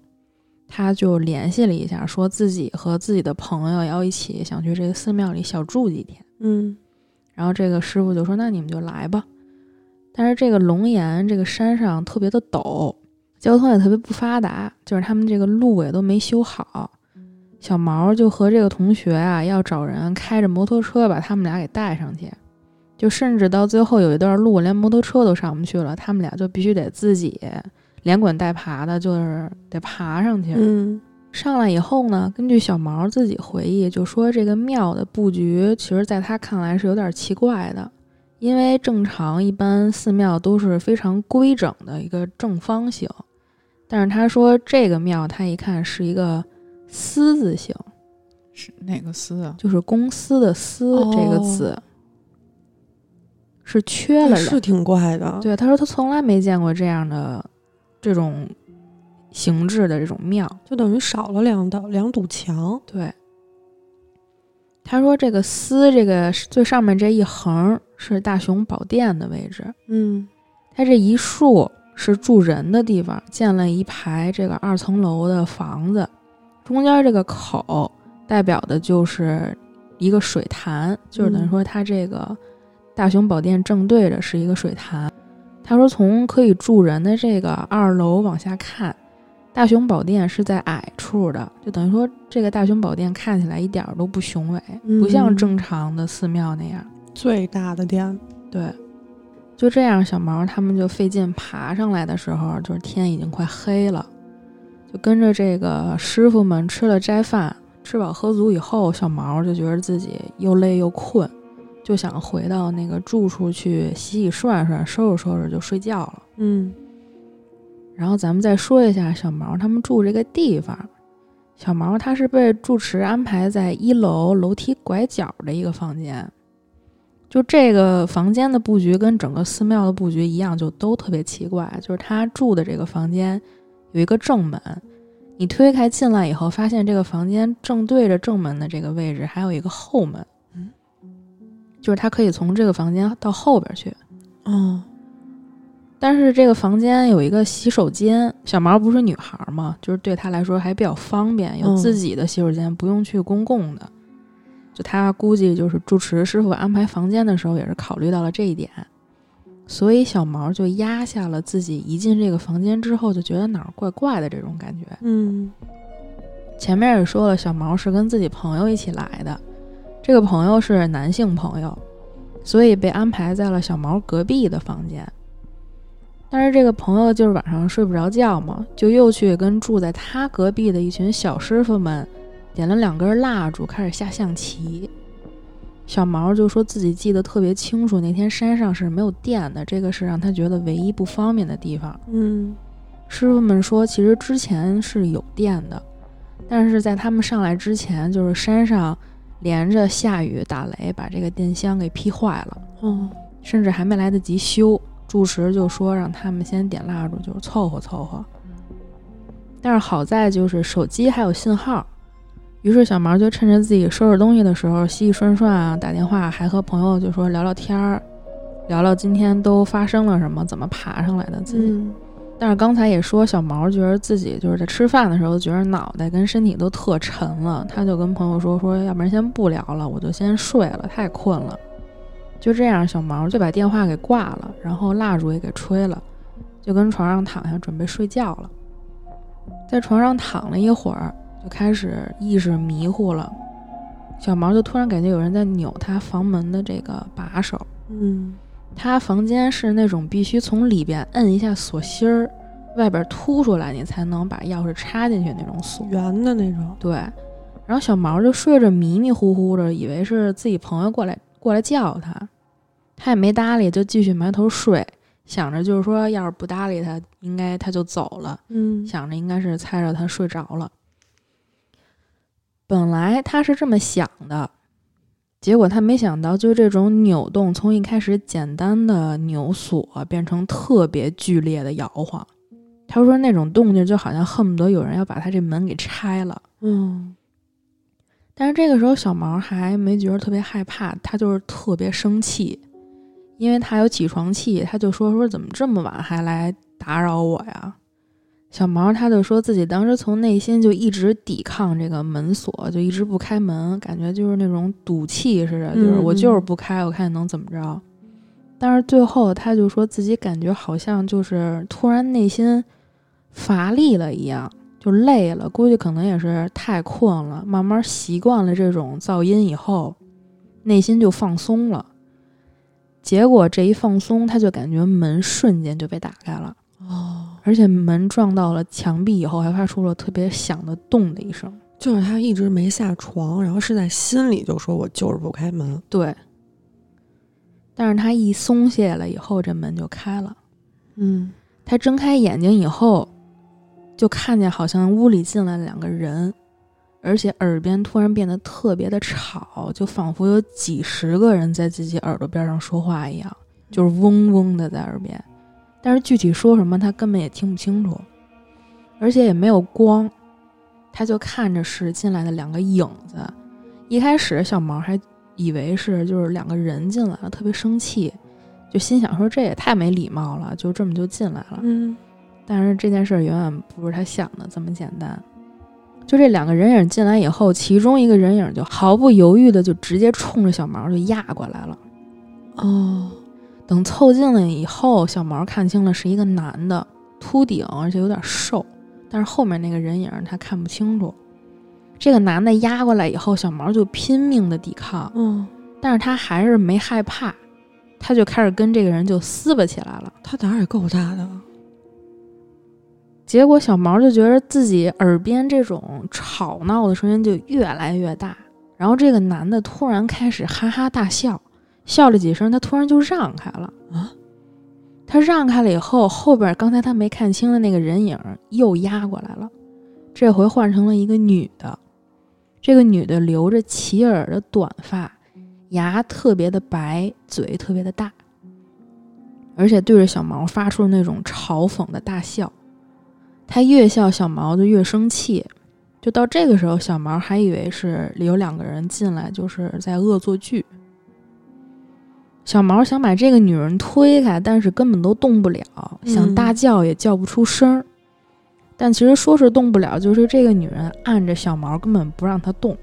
他就联系了一下，说自己和自己的朋友要一起想去这个寺庙里小住几天。嗯然后这个师傅就说：“那你们就来吧。”但是这个龙岩这个山上特别的陡，交通也特别不发达，就是他们这个路也都没修好。小毛就和这个同学啊，要找人开着摩托车把他们俩给带上去，就甚至到最后有一段路连摩托车都上不去了，他们俩就必须得自己连滚带爬的，就是得爬上去。嗯上来以后呢，根据小毛自己回忆，就说这个庙的布局，其实在他看来是有点奇怪的，因为正常一般寺庙都是非常规整的一个正方形，但是他说这个庙他一看是一个丝字形，是哪个司啊？就是公司的司哦这个字、是缺了的。是挺怪的。对，他说他从来没见过这样的这种形制的这种庙。就等于少了两道两堵墙。对，他说这个丝这个最上面这一横是大雄宝殿的位置，嗯它这一竖是住人的地方，建了一排这个二层楼的房子，中间这个口代表的就是一个水潭，就是等于说它这个大雄宝殿正对着是一个水潭。他说从可以住人的这个二楼往下看，大雄宝殿是在矮处的，就等于说这个大雄宝殿看起来一点都不雄伟，不像正常的寺庙那样最大的殿。对，就这样，小毛他们就费劲爬上来的时候，就是天已经快黑了。就跟着这个师傅们吃了斋饭，吃饱喝足以后，小毛就觉得自己又累又困，就想回到那个住处去洗洗涮涮，收拾收拾就睡觉了。嗯，然后咱们再说一下小毛他们住这个地方。小毛他是被住持安排在一楼楼梯拐角的一个房间。就这个房间的布局跟整个寺庙的布局一样，就都特别奇怪。就是他住的这个房间有一个正门，你推开进来以后，发现这个房间正对着正门的这个位置还有一个后门，嗯，就是他可以从这个房间到后边去。哦，但是这个房间有一个洗手间，小毛不是女孩嘛，就是对她来说还比较方便，有自己的洗手间，不用去公共的。就她估计就是住持师傅安排房间的时候，也是考虑到了这一点，所以小毛就压下了自己一进这个房间之后就觉得哪儿怪怪的这种感觉。嗯，前面也说了，小毛是跟自己朋友一起来的，这个朋友是男性朋友，所以被安排在了小毛隔壁的房间。但是这个朋友就是晚上睡不着觉嘛，就又去跟住在他隔壁的一群小师傅们。点了两根蜡烛，开始下象棋。小毛就说自己记得特别清楚，那天山上是没有电的，这个是让他觉得唯一不方便的地方。嗯，师傅们说，其实之前是有电的，但是在他们上来之前，就是山上连着下雨打雷，把这个电箱给劈坏了。嗯，甚至还没来得及修，住持就说让他们先点蜡烛，就是凑合凑合。但是好在就是手机还有信号。于是小毛就趁着自己收拾东西的时候，洗洗涮涮啊，打电话，还和朋友就说聊聊天儿，聊聊今天都发生了什么，怎么爬上来的自己。但是刚才也说，小毛觉得自己就是在吃饭的时候，觉得脑袋跟身体都特沉了，他就跟朋友说说，要不然先不聊了，我就先睡了，太困了。就这样，小毛就把电话给挂了，然后蜡烛也给吹了，就跟床上躺下准备睡觉了。在床上躺了一会儿。就开始意识迷糊了，小毛就突然感觉有人在扭他房门的这个把手。嗯，他房间是那种必须从里边摁一下锁芯儿，外边凸出来你才能把钥匙插进去那种锁，圆的那种。对。然后小毛就睡着迷迷糊糊的，以为是自己朋友过来过来叫他，他也没搭理，就继续埋头睡，想着就是说要是不搭理他，应该他就走了。嗯，想着应该是猜着他睡着了。本来他是这么想的，结果他没想到，就这种扭动，从一开始简单的扭锁变成特别剧烈的摇晃。他说那种动静就好像恨不得有人要把他这门给拆了。嗯，但是这个时候小毛还没觉得特别害怕，他就是特别生气，因为他有起床气，他就说说怎么这么晚还来打扰我呀？小毛他就说自己当时从内心就一直抵抗这个门锁，就一直不开门，感觉就是那种赌气似的，就是我就是不开，我看能怎么着。但是最后他就说自己感觉好像就是突然内心乏力了一样，就累了，估计可能也是太困了，慢慢习惯了这种噪音以后，内心就放松了。结果这一放松，他就感觉门瞬间就被打开了。哦。而且门撞到了墙壁以后，还发出了特别响的“咚”的一声。就是他一直没下床，然后是在心里就说：“我就是不开门。”对。但是他一松懈了以后，这门就开了。嗯。他睁开眼睛以后，就看见好像屋里进来两个人，而且耳边突然变得特别的吵，就仿佛有几十个人在自己耳朵边上说话一样，就是嗡嗡的在耳边。但是具体说什么他根本也听不清楚，而且也没有光，他就看着是进来的两个影子。一开始小毛还以为是就是两个人进来了，特别生气，就心想说这也太没礼貌了，就这么就进来了。嗯，但是这件事远远不是他想的这么简单。就这两个人影进来以后，其中一个人影就毫不犹豫的就直接冲着小毛就压过来了。哦，等凑近了以后，小毛看清了是一个男的，秃顶，而且有点瘦，但是后面那个人影他看不清楚。这个男的压过来以后，小毛就拼命的抵抗，嗯，但是他还是没害怕，他就开始跟这个人就撕巴起来了。他胆儿也够大的。结果小毛就觉得自己耳边这种吵闹的声音就越来越大，然后这个男的突然开始哈哈大笑，笑了几声，他突然就让开了啊！他让开了以后，后边刚才他没看清的那个人影又压过来了，这回换成了一个女的。这个女的留着齐耳的短发，牙特别的白，嘴特别的大，而且对着小毛发出了那种嘲讽的大笑。他越笑，小毛就越生气。就到这个时候，小毛还以为是有两个人进来，就是在恶作剧。小毛想把这个女人推开，但是根本都动不了，想大叫也叫不出声儿。但其实说是动不了，就是这个女人按着小毛，根本不让他动。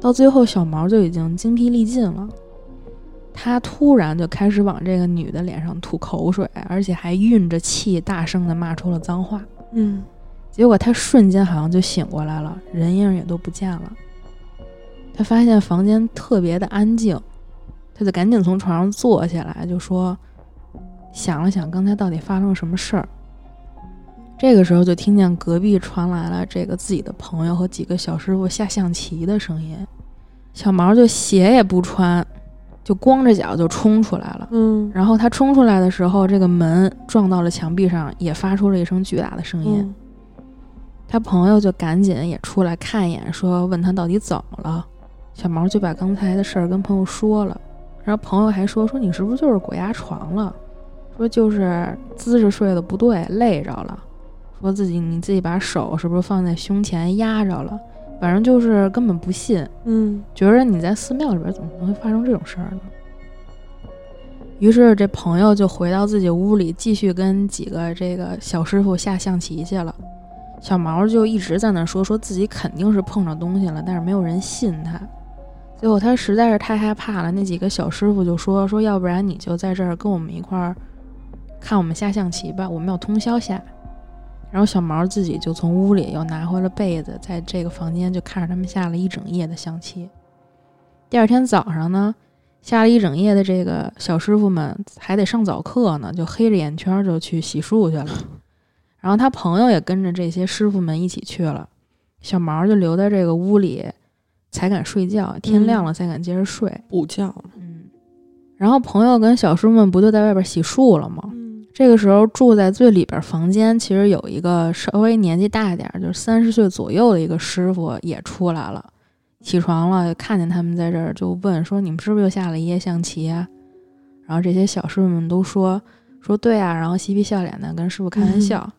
到最后，小毛就已经精疲力尽了，他突然就开始往这个女的脸上吐口水，而且还运着气，大声的骂出了脏话。嗯，结果他瞬间好像就醒过来了，人影也都不见了。他发现房间特别的安静，他就赶紧从床上坐下来，就说：“想了想，刚才到底发生了什么事儿。”这个时候就听见隔壁传来了这个自己的朋友和几个小师傅下象棋的声音。小毛就鞋也不穿，就光着脚就冲出来了。嗯，然后他冲出来的时候，这个门撞到了墙壁上，也发出了一声巨大的声音。他朋友就赶紧也出来看一眼，说问他到底怎么了。小毛就把刚才的事儿跟朋友说了，然后朋友还说说你是不是就是鬼压床了？说就是姿势睡得不对，累着了。说自己你自己把手是不是放在胸前压着了？反正就是根本不信，嗯，觉得你在寺庙里边怎么可能会发生这种事儿呢？于是这朋友就回到自己屋里，继续跟几个这个小师傅下象棋去了。小毛就一直在那说，说自己肯定是碰着东西了，但是没有人信他。最后他实在是太害怕了，那几个小师傅就说说，要不然你就在这儿跟我们一块儿看我们下象棋吧，我们要通宵下。然后小毛自己就从屋里又拿回了被子，在这个房间就看着他们下了一整夜的象棋。第二天早上呢，下了一整夜的这个小师傅们还得上早课呢，就黑着眼圈就去洗漱去了。然后他朋友也跟着这些师傅们一起去了，小毛就留在这个屋里，才敢睡觉。天亮了才敢接着睡补觉。嗯，然后朋友跟小师傅们不就在外边洗漱了吗？嗯，这个时候住在最里边房间，其实有一个稍微年纪大一点，就是三十岁左右的一个师傅也出来了，起床了，看见他们在这儿，就问说：“你们是不是又下了一夜象棋啊？”然后这些小师傅们都说：“说对啊。”然后嬉皮笑脸的跟师傅开玩笑。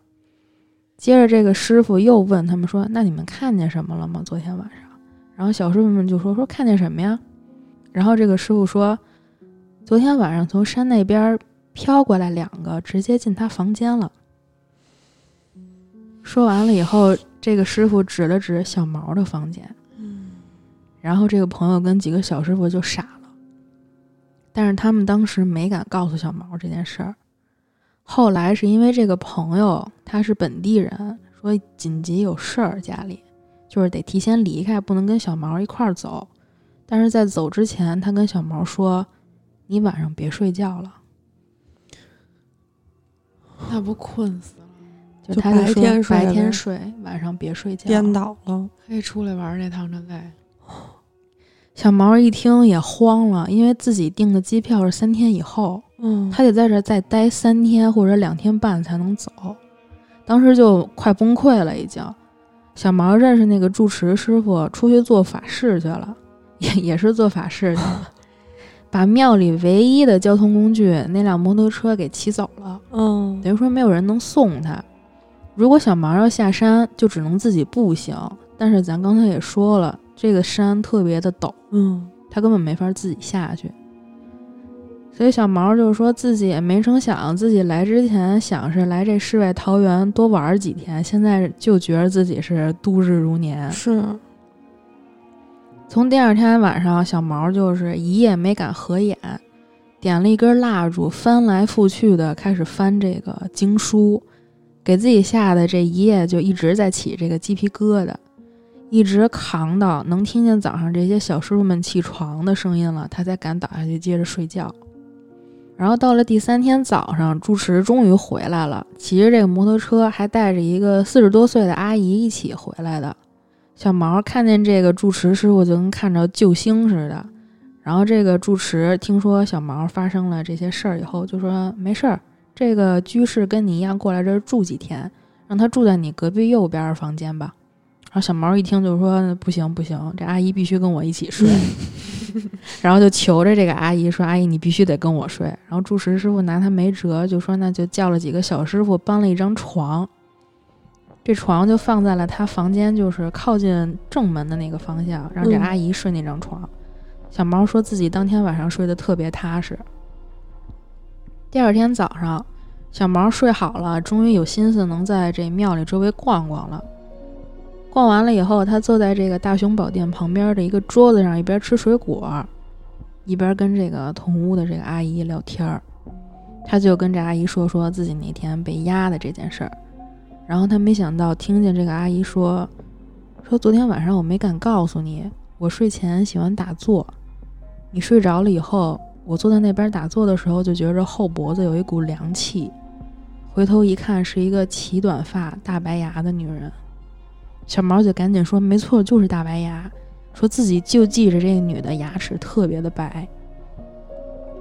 接着这个师傅又问他们说：“那你们看见什么了吗？昨天晚上？”然后小师傅们就说：“说看见什么呀？”然后这个师傅说：“昨天晚上从山那边。”飘过来两个，直接进他房间了。说完了以后，这个师傅指了指小毛的房间，嗯，然后这个朋友跟几个小师傅就傻了，但是他们当时没敢告诉小毛这件事儿。后来是因为这个朋友他是本地人，说紧急有事儿，家里就是得提前离开，不能跟小毛一块儿走。但是在走之前，他跟小毛说：“你晚上别睡觉了。”那不困死了？就就他就说白天睡白天睡，晚上别睡觉。颠倒了。可以出来玩这趟真累。小毛一听也慌了，因为自己订的机票是三天以后，嗯，他得在这儿再待三天或者两天半才能走，当时就快崩溃了，已经。小毛认识那个住持师傅，出去做法事去了，也也是做法事去了，把庙里唯一的交通工具那辆摩托车给骑走了。嗯，等于说没有人能送他。如果小毛要下山，就只能自己步行。但是咱刚才也说了，这个山特别的陡，嗯，他根本没法自己下去。所以小毛就说自己也没成想，自己来之前想是来这世外桃源多玩几天，现在就觉得自己是度日如年。是，从第二天晚上，小毛就是一夜没敢合眼，点了一根蜡烛，翻来覆去的开始翻这个经书，给自己吓得这一夜就一直在起这个鸡皮疙瘩，一直扛到能听见早上这些小师傅们起床的声音了，他才敢倒下去接着睡觉。然后到了第三天早上，住持终于回来了，骑着这个摩托车，还带着一个四十多岁的阿姨一起回来的。小毛看见这个住持师傅，就跟看着救星似的。然后这个住持听说小毛发生了这些事儿以后，就说没事儿，这个居士跟你一样过来这儿住几天，让他住在你隔壁右边房间吧。然后小毛一听就说不行不行，这阿姨必须跟我一起睡。然后就求着这个阿姨说：“阿姨，你必须得跟我睡。”然后住持师傅拿他没辙，就说：“那就叫了几个小师傅搬了一张床，这床就放在了他房间，就是靠近正门的那个方向，让这阿姨睡那张床。”小毛说自己当天晚上睡得特别踏实。第二天早上，小毛睡好了，终于有心思能在这庙里周围逛逛了。逛完了以后，他坐在这个大雄宝殿旁边的一个桌子上，一边吃水果，一边跟这个同屋的这个阿姨聊天儿。他就跟这阿姨说说自己那天被压的这件事儿。然后他没想到听见这个阿姨说：“说昨天晚上我没敢告诉你，我睡前喜欢打坐。你睡着了以后，我坐在那边打坐的时候，就觉着后脖子有一股凉气。回头一看，是一个齐短发、大白牙的女人。”小毛就赶紧说：“没错，就是大白牙。”说自己就记着这个女的牙齿特别的白。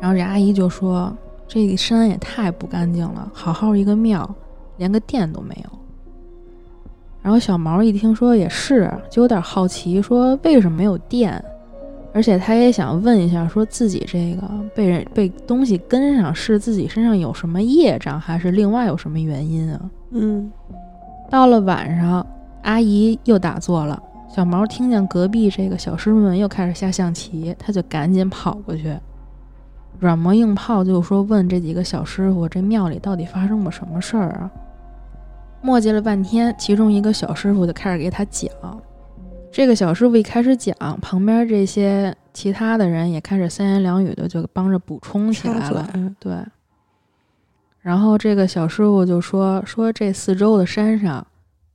然后这阿姨就说：“这山也太不干净了，好好一个庙，连个电都没有。”然后小毛一听说也是，就有点好奇，说为什么没有电？而且他也想问一下，说自己这个被人被东西跟上，是自己身上有什么业障，还是另外有什么原因啊？嗯，到了晚上。阿姨又打坐了，小毛听见隔壁这个小师傅们又开始下象棋，他就赶紧跑过去，软磨硬泡就说问这几个小师傅，这庙里到底发生过什么事儿啊？磨叽了半天，其中一个小师傅就开始给他讲。这个小师傅一开始讲，旁边这些其他的人也开始三言两语的就帮着补充起来了。对。然后这个小师傅就说说这四周的山上。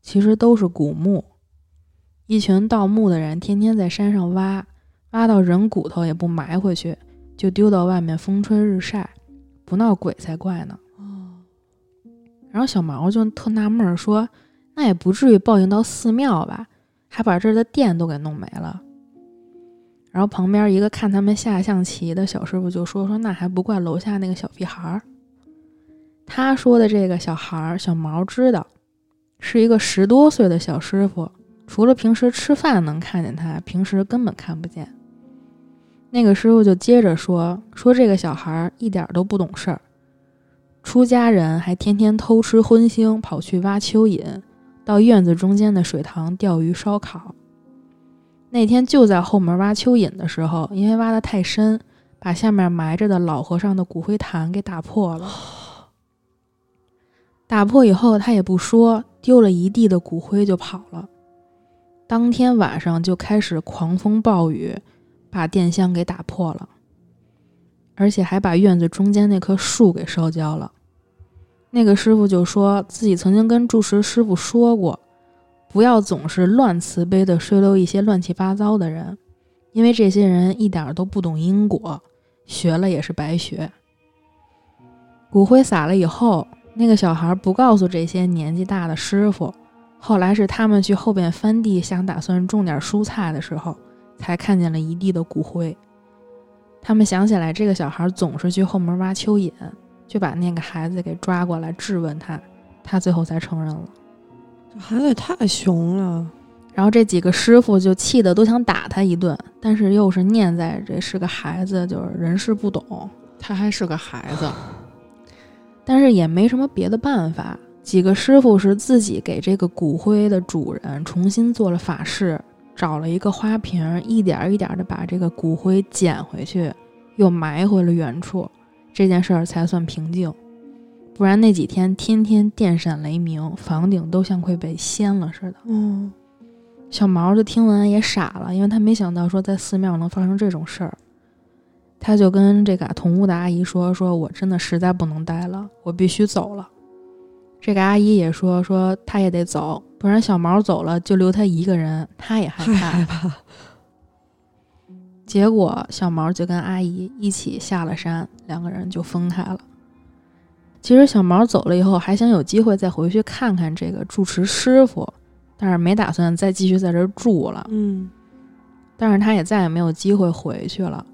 其实都是古墓，一群盗墓的人天天在山上挖，挖到人骨头也不埋回去，就丢到外面风吹日晒，不闹鬼才怪呢。然后小毛就特纳闷儿说：“那也不至于报应到寺庙吧？还把这儿的电都给弄没了。”然后旁边一个看他们下象棋的小师傅就说：“说那还不怪楼下那个小屁孩儿。”他说的这个小孩儿，小毛知道。是一个十多岁的小师傅，除了平时吃饭能看见他，平时根本看不见。那个师傅就接着说：“说这个小孩儿一点都不懂事儿，出家人还天天偷吃荤腥，跑去挖蚯蚓，到院子中间的水塘钓鱼烧烤。那天就在后门挖蚯蚓的时候，因为挖得太深，把下面埋着的老和尚的骨灰坛给打破了。打破以后，他也不说。”丢了一地的骨灰就跑了，当天晚上就开始狂风暴雨，把电箱给打破了，而且还把院子中间那棵树给烧焦了。那个师傅就说自己曾经跟住持师傅说过，不要总是乱慈悲的收留一些乱七八糟的人，因为这些人一点都不懂因果，学了也是白学。骨灰撒了以后。那个小孩不告诉这些年纪大的师傅，后来是他们去后边翻地，想打算种点蔬菜的时候，才看见了一地的骨灰。他们想起来这个小孩总是去后门挖蚯蚓，就把那个孩子给抓过来质问他，他最后才承认了。这孩子也太熊了。然后这几个师傅就气得都想打他一顿，但是又是念在这是个孩子，就是人事不懂，他还是个孩子。但是也没什么别的办法，几个师傅是自己给这个骨灰的主人重新做了法事，找了一个花瓶，一点一点的把这个骨灰捡回去，又埋回了原处，这件事儿才算平静。不然那几天天天电闪雷鸣，房顶都像快被掀了似的。嗯，小毛就听完也傻了，因为他没想到说在寺庙能发生这种事儿。他就跟这个同屋的阿姨说：“说我真的实在不能待了，我必须走了。”这个阿姨也说：“说她也得走，不然小毛走了就留他一个人，他也害太怕。害怕。结果小毛就跟阿姨一起下了山，两个人就分开了。其实小毛走了以后，还想有机会再回去看看这个住持师傅，但是没打算再继续在这儿住了。嗯但是他也再也没有机会回去了，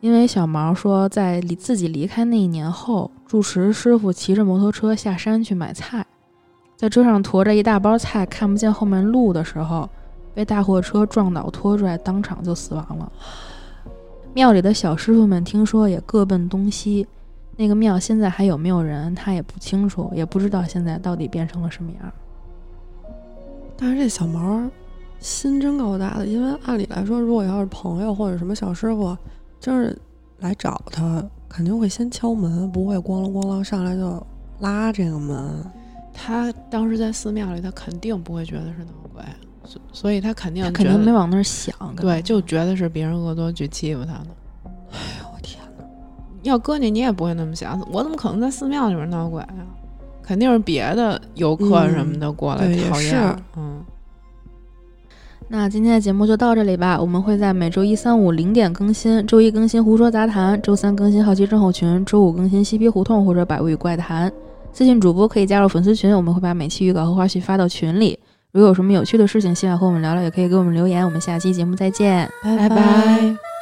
因为小毛说，在离自己离开那一年后，住持师傅骑着摩托车下山去买菜，在车上驮着一大包菜，看不见后面路的时候，被大货车撞倒拖拽，当场就死亡了。庙里的小师傅们听说也各奔东西，那个庙现在还有没有人，他也不清楚，也不知道现在到底变成了什么样。但是这小毛心真够大的，因为按理来说，如果要是朋友或者什么小师傅，真是来找他，肯定会先敲门，不会咣啷咣啷上来就拉这个门。他当时在寺庙里，他肯定不会觉得是闹鬼，所所以他肯定他肯定没往那儿想，对，就觉得是别人恶作剧欺负他呢。哎呦我天哪！要搁你，你也不会那么想，我怎么可能在寺庙里面闹鬼啊？肯定是别的游客什么的过来讨厌。是嗯，那今天的节目就到这里吧。我们会在每周一、三、五零点更新，周一更新《胡说杂谈》，周三更新《好奇症候群》，周五更新《嬉皮胡同》或者《百物语怪谈》。私信主播可以加入粉丝群，我们会把每期预告和花絮发到群里。如果有什么有趣的事情，希望和我们聊聊，也可以给我们留言。我们下期节目再见。拜拜